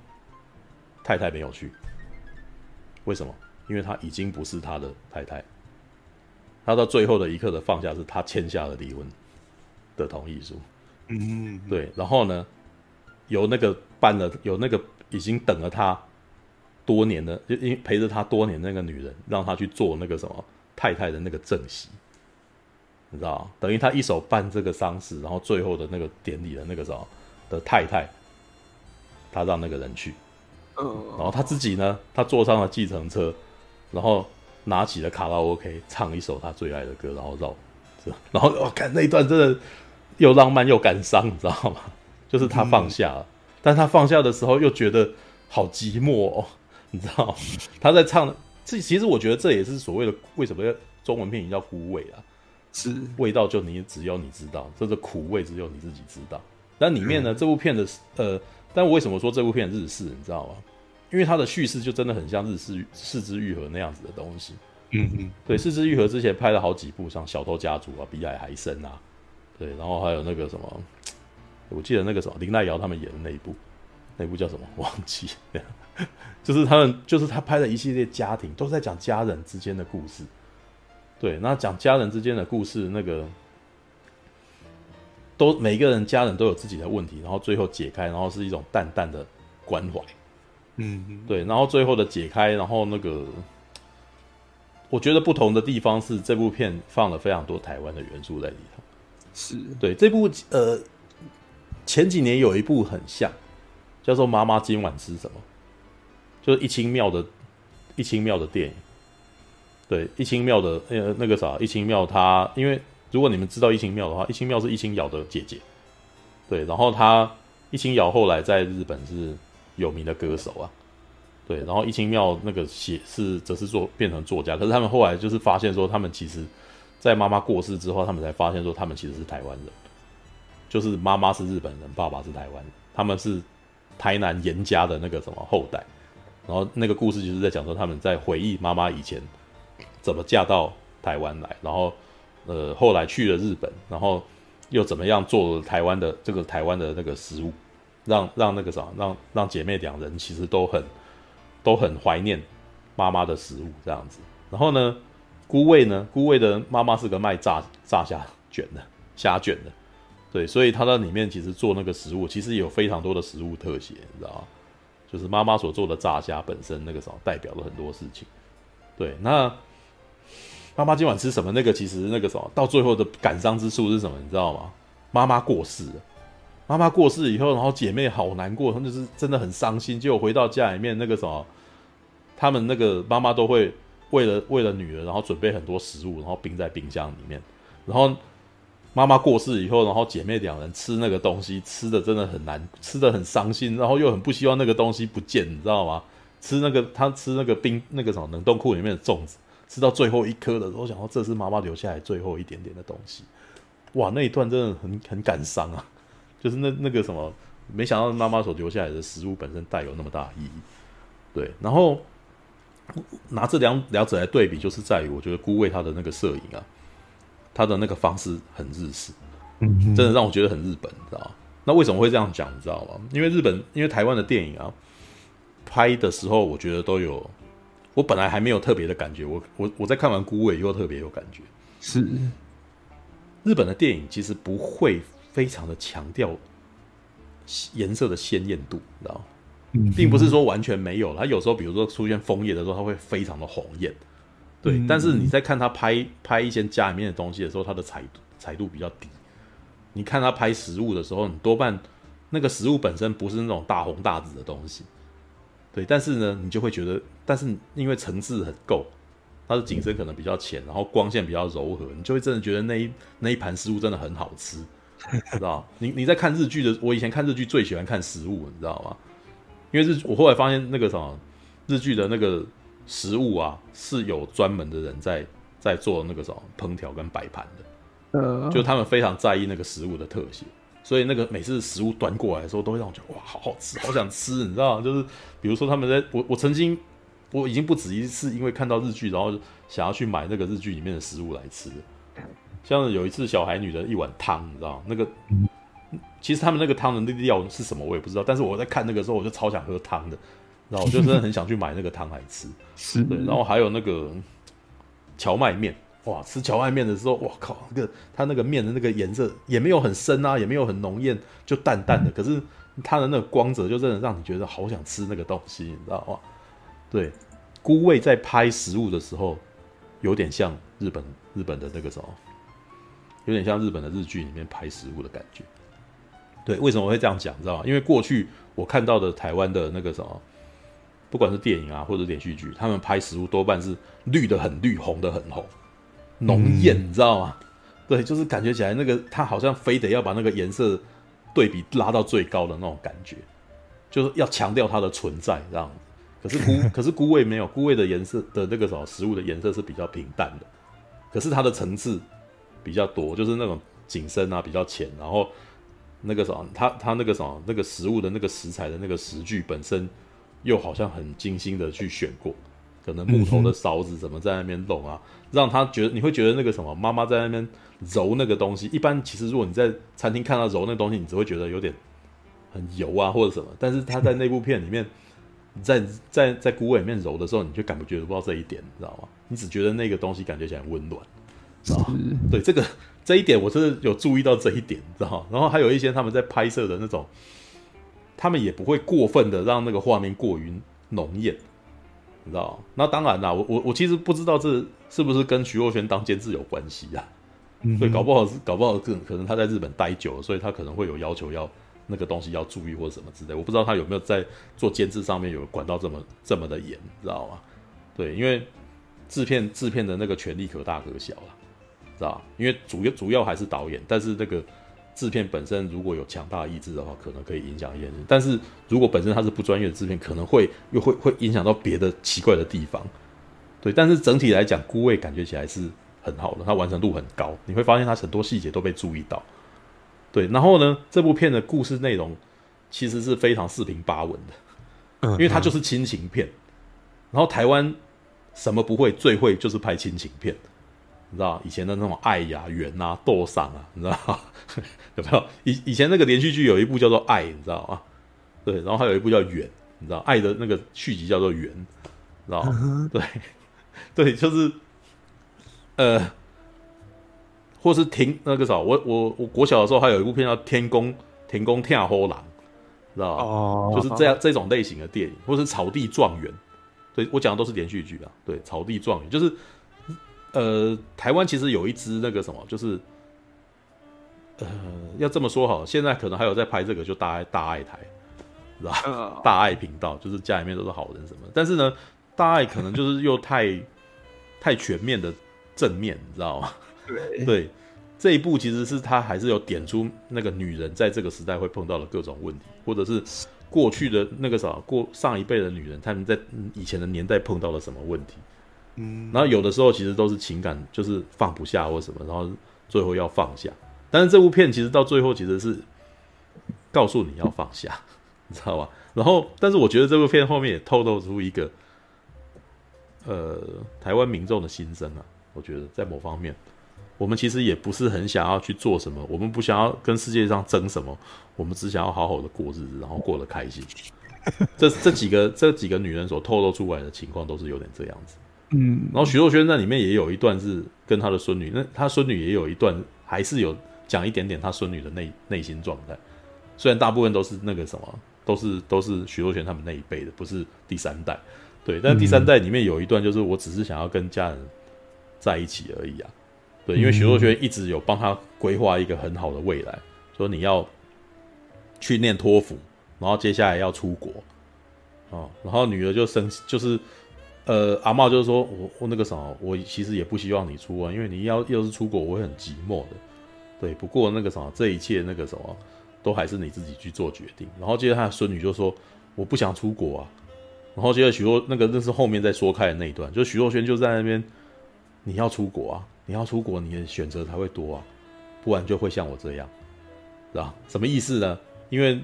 太太没有去。为什么？因为他已经不是他的太太。他到最后的一刻的放下，是他签下了离婚的同意书。嗯，对。然后呢，有那个办了，有那个已经等了他多年的，就因陪着他多年的那个女人，让他去做那个什么太太的那个正席，你知道？等于他一手办这个丧事，然后最后的那个典礼的那个什么的太太，他让那个人去。嗯。然后他自己呢，他坐上了计程车，然后。拿起了卡拉 OK，唱一首他最爱的歌，然后绕，然后我看那一段真的又浪漫又感伤，你知道吗？就是他放下了，嗯、但他放下的时候又觉得好寂寞哦，你知道？他在唱，这其实我觉得这也是所谓的为什么中文片名叫孤味啊？是味道就你只有你知道，这个苦味只有你自己知道。但里面呢，嗯、这部片的呃，但我为什么说这部片日式？你知道吗？因为它的叙事就真的很像日式《是枝裕和》那样子的东西，嗯嗯，对，《是枝裕和》之前拍了好几部，像《小偷家族》啊，《比海还深》啊，对，然后还有那个什么，我记得那个什么林奈瑶他们演的那一部，那部叫什么？[LAUGHS] 忘记，[LAUGHS] 就是他们，就是他拍的一系列家庭，都在讲家人之间的故事。对，那讲家人之间的故事，那个都每个人家人都有自己的问题，然后最后解开，然后是一种淡淡的关怀。嗯，对，然后最后的解开，然后那个，我觉得不同的地方是这部片放了非常多台湾的元素在里头。是对这部呃，前几年有一部很像，叫做《妈妈今晚吃什么》，就是一清庙的，一清庙的电影。对，一清庙的呃那个啥，一清庙他，因为如果你们知道一清庙的话，一清庙是一清瑶的姐姐。对，然后他一清瑶后来在日本是。有名的歌手啊，对，然后一清庙那个写是则是做变成作家，可是他们后来就是发现说，他们其实，在妈妈过世之后，他们才发现说，他们其实是台湾人，就是妈妈是日本人，爸爸是台湾，他们是台南严家的那个什么后代，然后那个故事就是在讲说他们在回忆妈妈以前怎么嫁到台湾来，然后呃后来去了日本，然后又怎么样做台湾的这个台湾的那个食物，让让那个啥，让让姐妹两人其实都很都很怀念妈妈的食物这样子。然后呢，姑味呢，姑味的妈妈是个卖炸炸虾卷的虾卷的，对，所以他在里面其实做那个食物，其实有非常多的食物特写，你知道吗？就是妈妈所做的炸虾本身那个什么代表了很多事情，对。那妈妈今晚吃什么？那个其实那个什么到最后的感伤之处是什么？你知道吗？妈妈过世了，妈妈过世以后，然后姐妹好难过，她就是真的很伤心。结果回到家里面，那个什么，他们那个妈妈都会为了为了女儿，然后准备很多食物，然后冰在冰箱里面，然后。妈妈过世以后，然后姐妹两人吃那个东西，吃的真的很难，吃的很伤心，然后又很不希望那个东西不见，你知道吗？吃那个他吃那个冰那个什么冷冻库里面的粽子，吃到最后一颗的时候，想说这是妈妈留下来最后一点点的东西，哇，那一段真的很很感伤啊！就是那那个什么，没想到妈妈所留下来的食物本身带有那么大意义，对。然后拿这两两者来对比，就是在于我觉得孤味他的那个摄影啊。他的那个方式很日式，真的让我觉得很日本，你知道吗？那为什么会这样讲？你知道吗？因为日本，因为台湾的电影啊，拍的时候，我觉得都有。我本来还没有特别的感觉，我我我在看完《孤味》以后特别有感觉。是日本的电影其实不会非常的强调颜色的鲜艳度，你知道吗？并不是说完全没有，它有时候比如说出现枫叶的时候，它会非常的红艳。对，但是你在看他拍拍一些家里面的东西的时候，它的彩度彩度比较低。你看他拍食物的时候，你多半那个食物本身不是那种大红大紫的东西。对，但是呢，你就会觉得，但是因为层次很够，它的景深可能比较浅，然后光线比较柔和，你就会真的觉得那一那一盘食物真的很好吃，知道你你在看日剧的，我以前看日剧最喜欢看食物，你知道吗？因为日我后来发现那个什么日剧的那个。食物啊，是有专门的人在在做那个什么烹调跟摆盘的，呃，就他们非常在意那个食物的特写，所以那个每次食物端过来的时候，都会让我觉得哇，好好吃，好想吃，你知道吗？就是比如说他们在，我我曾经我已经不止一次，因为看到日剧，然后想要去买那个日剧里面的食物来吃，像有一次小孩女的一碗汤，你知道吗？那个其实他们那个汤的那个料是什么我也不知道，但是我在看那个时候，我就超想喝汤的。然后我就真的很想去买那个汤来吃，[LAUGHS] 是对。然后还有那个荞麦面，哇，吃荞麦面的时候，哇靠，那个它那个面的那个颜色也没有很深啊，也没有很浓艳，就淡淡的。可是它的那个光泽就真的让你觉得好想吃那个东西，你知道吗？对，孤味在拍食物的时候，有点像日本日本的那个什么，有点像日本的日剧里面拍食物的感觉。对，为什么我会这样讲？知道吗？因为过去我看到的台湾的那个什么。不管是电影啊，或者连续剧，他们拍食物多半是绿的很绿，红的很红，浓艳，你知道吗？对，就是感觉起来那个他好像非得要把那个颜色对比拉到最高的那种感觉，就是要强调它的存在这样。可是菇 [LAUGHS] 可是菇味没有，菇味的颜色的那个什么食物的颜色是比较平淡的，可是它的层次比较多，就是那种景深啊比较浅，然后那个什么，它它那个什么那个食物的那个食材的那个食具本身。又好像很精心的去选过，可能木头的勺子怎么在那边弄啊，让他觉得你会觉得那个什么妈妈在那边揉那个东西。一般其实如果你在餐厅看到揉那个东西，你只会觉得有点很油啊或者什么。但是他在那部片里面，[LAUGHS] 在在在孤味里面揉的时候，你就感觉不到这一点，你知道吗？你只觉得那个东西感觉起来温暖，知道吗？对，这个这一点我真的有注意到这一点，知道吗？然后还有一些他们在拍摄的那种。他们也不会过分的让那个画面过于浓艳，你知道？那当然啦，我我我其实不知道这是不是跟徐若瑄当监制有关系啊？嗯，所以搞不好是搞不好可可能他在日本待久了，所以他可能会有要求要那个东西要注意或者什么之类。我不知道他有没有在做监制上面有管到这么这么的严，知道吗？对，因为制片制片的那个权力可大可小了，知道？因为主要主要还是导演，但是那个。制片本身如果有强大的意志的话，可能可以影响一些人。但是如果本身他是不专业的制片，可能会又会会影响到别的奇怪的地方。对，但是整体来讲，孤味感觉起来是很好的，它完成度很高。你会发现它很多细节都被注意到。对，然后呢，这部片的故事内容其实是非常四平八稳的，因为它就是亲情片。然后台湾什么不会，最会就是拍亲情片，你知道以前的那种爱呀、缘啊、斗赏啊，你知道？[LAUGHS] 有没有？以以前那个连续剧有一部叫做《爱》，你知道吗？对，然后还有一部叫《缘》，你知道《爱》的那个续集叫做《缘》，知道吗？对，对，就是呃，或是停那个啥，我我我国小的时候还有一部片叫《天宫天宫跳后郎》，知道吗？哦，就是这样这种类型的电影，或是《草地状元》。对，我讲的都是连续剧啊。对，《草地状元》就是呃，台湾其实有一支那个什么，就是呃，要这么说好，现在可能还有在拍这个，就大爱大爱台，知道吧？呃、大爱频道，就是家里面都是好人什么。但是呢，大爱可能就是又太太全面的正面，你知道吗？对对，这一部其实是他还是有点出那个女人在这个时代会碰到的各种问题，或者是。过去的那个啥，过上一辈的女人，她们在以前的年代碰到了什么问题？嗯，然后有的时候其实都是情感，就是放不下或什么，然后最后要放下。但是这部片其实到最后其实是告诉你要放下，[LAUGHS] 你知道吧？然后，但是我觉得这部片后面也透露出一个，呃，台湾民众的心声啊。我觉得在某方面。我们其实也不是很想要去做什么，我们不想要跟世界上争什么，我们只想要好好的过日子，然后过得开心。这这几个这几个女人所透露出来的情况都是有点这样子。嗯，然后徐若瑄在里面也有一段是跟她的孙女，那她孙女也有一段还是有讲一点点她孙女的内内心状态。虽然大部分都是那个什么，都是都是徐若瑄他们那一辈的，不是第三代。对，但第三代里面有一段就是我只是想要跟家人在一起而已啊。对，因为徐若瑄一直有帮他规划一个很好的未来，说你要去念托福，然后接下来要出国，哦，然后女儿就生就是，呃，阿嬷就是说我我那个什么，我其实也不希望你出啊，因为你要要是出国，我会很寂寞的。对，不过那个什么，这一切那个什么，都还是你自己去做决定。然后接着他的孙女就说我不想出国啊，然后接着徐若那个那是后面再说开的那一段，就徐若瑄就在那边，你要出国啊。你要出国，你的选择才会多啊，不然就会像我这样，是吧？什么意思呢？因为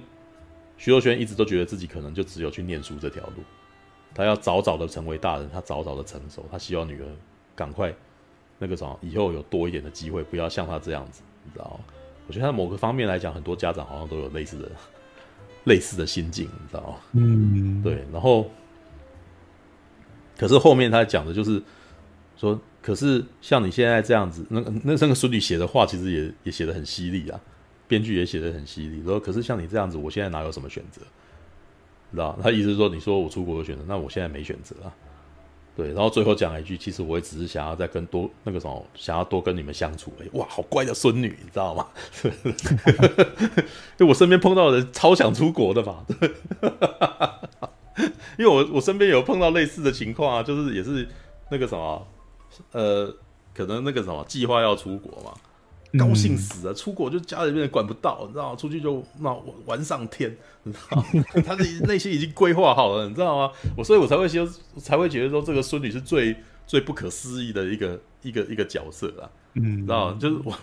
徐若瑄一直都觉得自己可能就只有去念书这条路，她要早早的成为大人，他早早的成熟，他希望女儿赶快那个什么，以后有多一点的机会，不要像他这样子，你知道吗？我觉得他某个方面来讲，很多家长好像都有类似的 [LAUGHS] 类似的心境，你知道吗？嗯，对。然后，可是后面他讲的就是说。可是像你现在这样子，那那那个孙女写的话，其实也也写的很犀利啊，编剧也写的很犀利。说可是像你这样子，我现在哪有什么选择？知道？他意思是说，你说我出国有选择，那我现在没选择啊。对，然后最后讲了一句，其实我也只是想要再跟多那个什么，想要多跟你们相处而已。哇，好乖的孙女，你知道吗？[LAUGHS] 就我身边碰到的人超想出国的嘛。因为我我身边有碰到类似的情况啊，就是也是那个什么。呃，可能那个什么计划要出国嘛，高兴死了，出国就家里面管不到，你知道吗？出去就那玩上天，你知道吗？他的内心已经规划好了，你知道吗？我所以，我才会说，才会觉得说，这个孙女是最最不可思议的一个一个一个角色啊，嗯，知道吗？就是我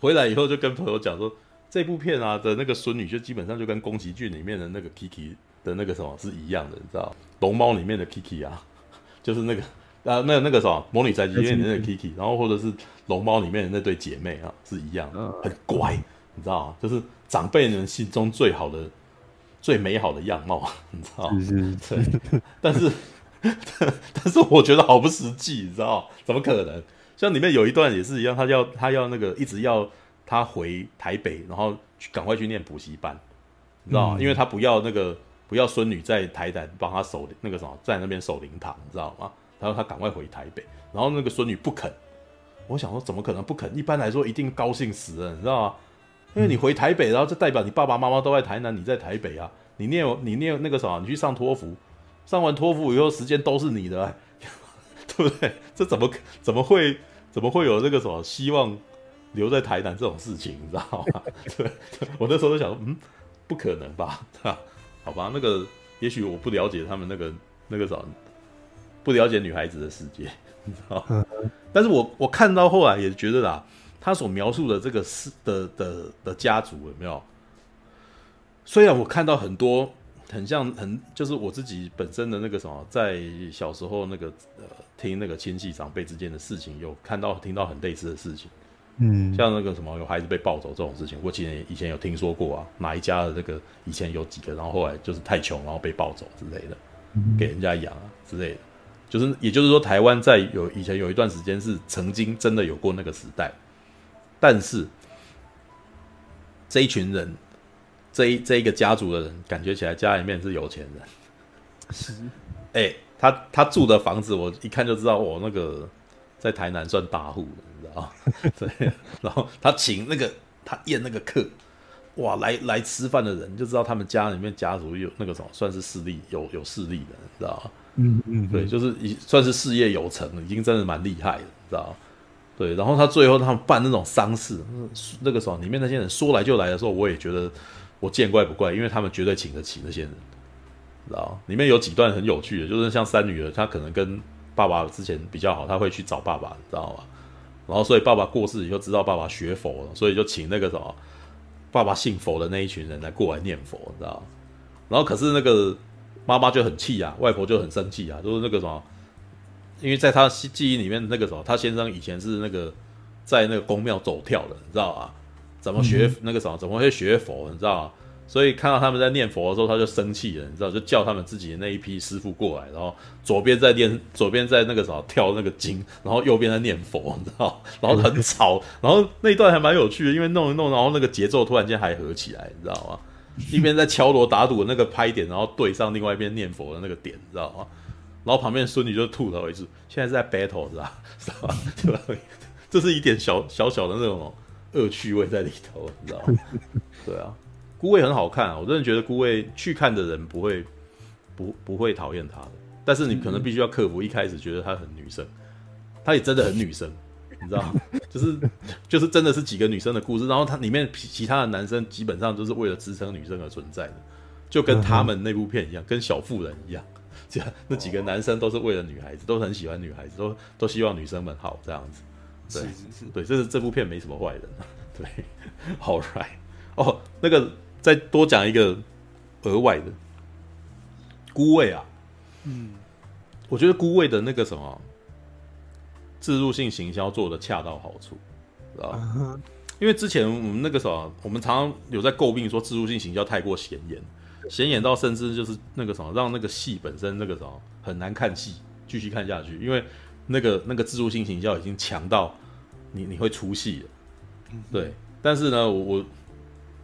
回来以后就跟朋友讲说，这部片啊的那个孙女就基本上就跟宫崎骏里面的那个 Kiki 的那个什么是一样的，你知道？龙猫里面的 Kiki 啊，[LAUGHS] 就是那个。啊，那那个什么《魔女宅急便》里面的 Kiki，然后或者是《龙猫》里面的那对姐妹啊，是一样，很乖，你知道吗？就是长辈们心中最好的、最美好的样貌，[LAUGHS] 你知道吗？对，[LAUGHS] 但是，[LAUGHS] 但是我觉得好不实际，你知道吗？怎么可能？像里面有一段也是一样，他要他要那个一直要他回台北，然后赶快去念补习班，你知道吗？因为他不要那个不要孙女在台南帮他守那个什么，在那边守灵堂，你知道吗？他说他赶快回台北，然后那个孙女不肯。我想说怎么可能不肯？一般来说一定高兴死了，你知道吗？因为你回台北，然后就代表你爸爸妈妈都在台南，你在台北啊。你念你念那个什么，你去上托福，上完托福以后时间都是你的，欸，[LAUGHS] 对不对？这怎么怎么会怎么会有这个什么希望留在台南这种事情，你知道吗？[LAUGHS] 对，我那时候就想说，嗯，不可能吧？[LAUGHS] 好吧，那个也许我不了解他们那个那个什么。不了解女孩子的世界，你知道？但是我我看到后来也觉得啦，他所描述的这个是的的的家族有没有？虽然我看到很多很像很就是我自己本身的那个什么，在小时候那个呃听那个亲戚长辈之间的事情，有看到听到很类似的事情，嗯，像那个什么有孩子被抱走这种事情，我以前以前有听说过啊，哪一家的这个以前有几个，然后后来就是太穷，然后被抱走之类的，给人家养啊之类的，就是也就是说，台湾在有以前有一段时间是曾经真的有过那个时代，但是这一群人。这一这一个家族的人，感觉起来家里面是有钱人。是，哎、欸，他他住的房子，我一看就知道，我那个在台南算大户的，你知道吗？[LAUGHS] 对。然后他请那个他宴那个客，哇，来来吃饭的人就知道他们家里面家族有那个什么，算是势力有有势力的，你知道吗？嗯嗯，对，就是已算是事业有成，已经真的蛮厉害的，你知道吗？对。然后他最后他们办那种丧事，那个时候，里面那些人说来就来的时候，我也觉得。我见怪不怪，因为他们绝对请得起那些人，知道里面有几段很有趣的，就是像三女儿，她可能跟爸爸之前比较好，她会去找爸爸，知道吗？然后所以爸爸过世以后，知道爸爸学佛了，所以就请那个什么爸爸信佛的那一群人来过来念佛，知道？然后可是那个妈妈就很气啊，外婆就很生气啊，就是那个什么，因为在他记忆里面，那个什么，他先生以前是那个在那个宫庙走跳的，你知道啊？怎么学那个什么？怎么会学佛？你知道啊？所以看到他们在念佛的时候，他就生气了，你知道？就叫他们自己的那一批师傅过来，然后左边在念，左边在那个什么跳那个经，然后右边在念佛，你知道？[LAUGHS] 然后很吵，然后那一段还蛮有趣的，因为弄一弄，然后那个节奏突然间还合起来，你知道吗？一边在敲锣打鼓的那个拍点，然后对上另外一边念佛的那个点，你知道吗？然后旁边孙女就吐槽一次：“现在是在 battle [LAUGHS] 是吧？是吧？对吧？这是一点小小小的那种。”恶趣味在里头，你知道吗？[LAUGHS] 对啊，孤味很好看啊，我真的觉得孤味去看的人不会不不会讨厌他的，但是你可能必须要克服一开始觉得他很女生，他也真的很女生，你知道吗？[LAUGHS] 就是就是真的是几个女生的故事，然后他里面其他的男生基本上都是为了支撑女生而存在的，就跟他们那部片一样，跟小妇人一样，这样那几个男生都是为了女孩子，都很喜欢女孩子，都都希望女生们好这样子。对，是是是对，这是这部片没什么坏人。对，All right，哦，那个再多讲一个额外的孤味啊，嗯，我觉得孤味的那个什么自入性行销做的恰到好处，知道吗？嗯、因为之前我们那个什么，我们常常有在诟病说自入性行销太过显眼，显眼到甚至就是那个什么，让那个戏本身那个什么很难看戏，继续看下去，因为。那个那个自助性形象已经强到你你会出戏了，对。但是呢，我我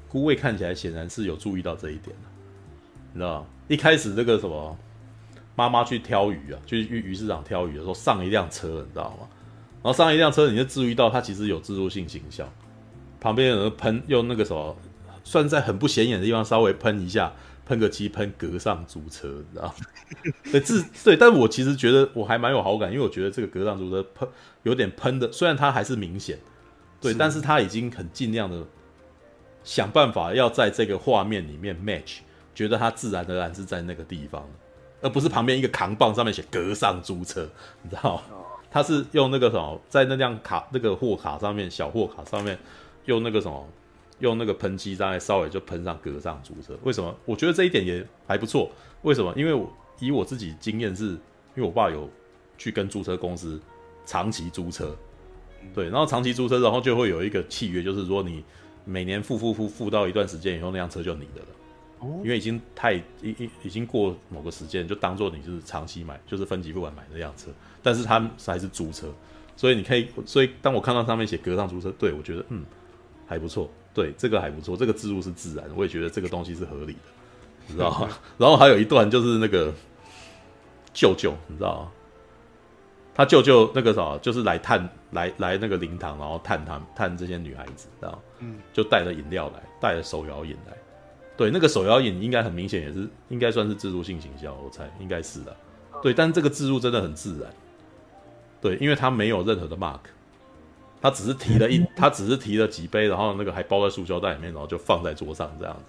孤味看起来显然是有注意到这一点的，你知道吗？一开始这个什么妈妈去挑鱼啊，去鱼鱼市场挑鱼的时候上一辆车，你知道吗？然后上一辆车，你就注意到它其实有自助性形象，旁边有人喷用那个什么，算在很不显眼的地方稍微喷一下。喷个漆，喷格上租车，你知道吗？[LAUGHS] 对，自对，但我其实觉得我还蛮有好感，因为我觉得这个格上租车喷有点喷的，虽然它还是明显，对，是但是它已经很尽量的想办法要在这个画面里面 match，觉得它自然而然是在那个地方，而不是旁边一个扛棒上面写格上租车，你知道吗？它是用那个什么，在那辆卡那个货卡上面，小货卡上面用那个什么。用那个喷漆，再稍微就喷上格上租车。为什么？我觉得这一点也还不错。为什么？因为我以我自己经验是，因为我爸有去跟租车公司长期租车，对，然后长期租车，然后就会有一个契约，就是说你每年付付付付到一段时间以后，那辆车就你的了。哦，因为已经太已已已经过某个时间，就当做你就是长期买，就是分期付款买那辆车，但是它还是租车，所以你可以，所以当我看到上面写格上租车，对，我觉得嗯还不错。对，这个还不错，这个置入是自然，我也觉得这个东西是合理的，你知道吗？[LAUGHS] 然后还有一段就是那个舅舅，你知道吗？他舅舅那个啥，就是来探来来那个灵堂，然后探他探这些女孩子，知道吗？嗯，就带了饮料来，带了手摇饮来。对，那个手摇饮应该很明显，也是应该算是自助性行销，我猜应该是的。对，但是这个自入真的很自然，对，因为他没有任何的 mark。他只是提了一，他只是提了几杯，然后那个还包在塑胶袋里面，然后就放在桌上这样子，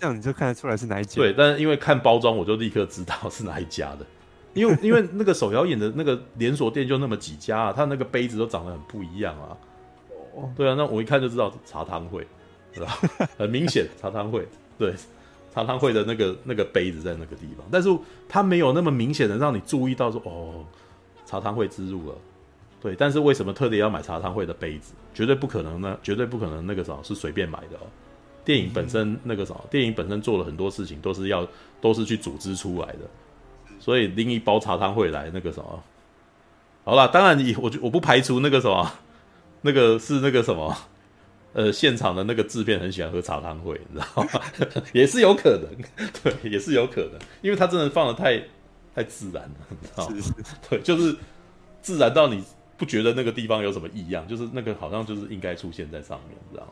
这样你就看得出来是哪一家。对，但是因为看包装，我就立刻知道是哪一家的，[LAUGHS] 因为因为那个手摇饮的那个连锁店就那么几家啊，他那个杯子都长得很不一样啊。哦，对啊，那我一看就知道茶汤会，是吧？很明显茶汤会，对，茶汤会的那个那个杯子在那个地方，但是它没有那么明显的让你注意到说哦，茶汤会之入了。对，但是为什么特地要买茶汤会的杯子？绝对不可能呢，绝对不可能那个什么是随便买的哦。电影本身那个什么，电影本身做了很多事情都是要都是去组织出来的，所以拎一包茶汤会来那个什么，好啦，当然你我我不排除那个什么，那个是那个什么，呃，现场的那个制片很喜欢喝茶汤会，你知道吗？[LAUGHS] 也是有可能，对，也是有可能，因为他真的放的太太自然了，你知道吗？对，就是自然到你。不觉得那个地方有什么异样，就是那个好像就是应该出现在上面，这样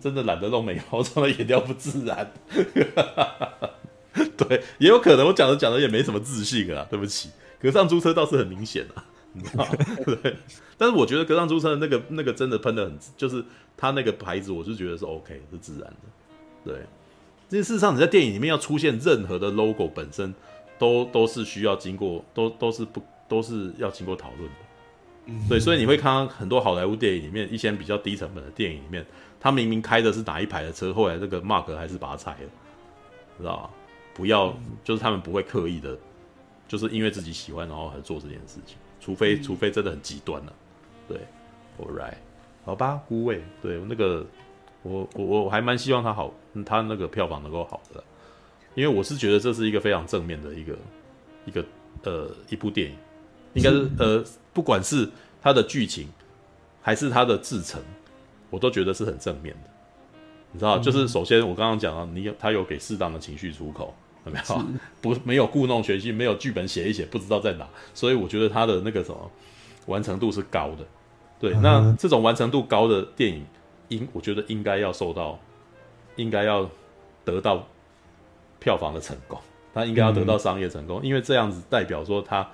真的懒得弄美毛妆的颜料不自然。[LAUGHS] 对，也有可能我讲着讲着也没什么自信啊，对不起。格上租车倒是很明显啊，[LAUGHS] 你知道对。但是我觉得格上租车的那个那个真的喷的很，就是它那个牌子，我是觉得是 OK，是自然的。对，这事实上你在电影里面要出现任何的 logo 本身，都都是需要经过，都都是不都是要经过讨论的。对，所以你会看到很多好莱坞电影里面，一些比较低成本的电影里面，他明明开的是哪一排的车，后来这个 mark 还是把它拆了，知道吧？不要，就是他们不会刻意的，就是因为自己喜欢然后还做这件事情，除非除非真的很极端了。对，All right，好吧，孤味，对，那个我我我还蛮希望他好，他那个票房能够好的，因为我是觉得这是一个非常正面的一个一个呃一部电影。应该是呃，不管是它的剧情，还是它的制成，我都觉得是很正面的。你知道，就是首先我刚刚讲了，你有他有给适当的情绪出口，有没有？[LAUGHS] 不，没有故弄玄虚，没有剧本写一写不知道在哪，所以我觉得他的那个什么完成度是高的。对，那这种完成度高的电影，应我觉得应该要受到，应该要得到票房的成功，他应该要得到商业成功，因为这样子代表说他。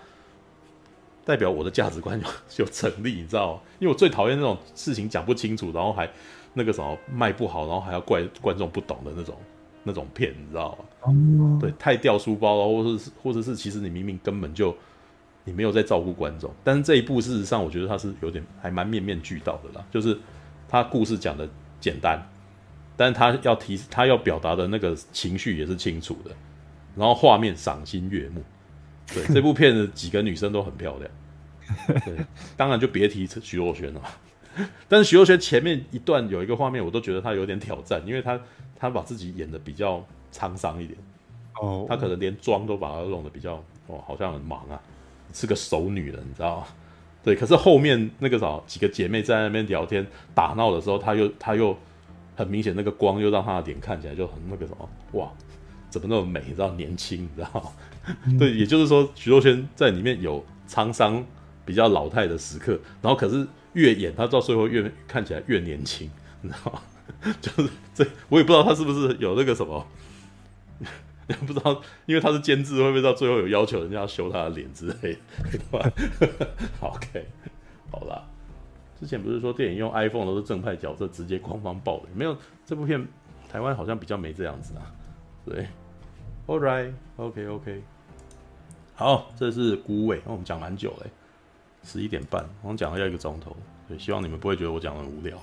代表我的价值观有有成立，你知道吗？因为我最讨厌那种事情讲不清楚，然后还那个什么卖不好，然后还要怪观众不懂的那种那种片，你知道吗？嗯、对，太掉书包了，或者是或者是其实你明明根本就你没有在照顾观众。但是这一部事实上，我觉得它是有点还蛮面面俱到的啦，就是他故事讲的简单，但是他要提他要表达的那个情绪也是清楚的，然后画面赏心悦目。对，这部片的几个女生都很漂亮，对，当然就别提徐若瑄了。但是徐若瑄前面一段有一个画面，我都觉得她有点挑战，因为她她把自己演的比较沧桑一点，哦，她可能连妆都把她弄得比较哦，好像很忙啊，是个熟女人，你知道吗？对，可是后面那个啥，几个姐妹在那边聊天打闹的时候，她又她又很明显那个光又让她的脸看起来就很那个什么，哇，怎么那么美？你知道年轻，你知道吗？[LAUGHS] 对，也就是说，徐若瑄在里面有沧桑、比较老态的时刻，然后可是越演她到最后越看起来越年轻，你知道吗？[LAUGHS] 就是这，我也不知道他是不是有那个什么，[LAUGHS] 也不知道，因为他是监制，会不会到最后有要求人家要修他的脸之类的，？OK，好啦，之前不是说电影用 iPhone 都是正派角色直接官方爆的，没有这部片台湾好像比较没这样子啊，对，All right，OK，OK。好，这是孤味，我们讲蛮久嘞，十一点半，我们讲了要一个钟头，所以希望你们不会觉得我讲的很无聊。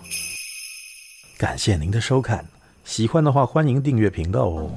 感谢您的收看，喜欢的话欢迎订阅频道哦。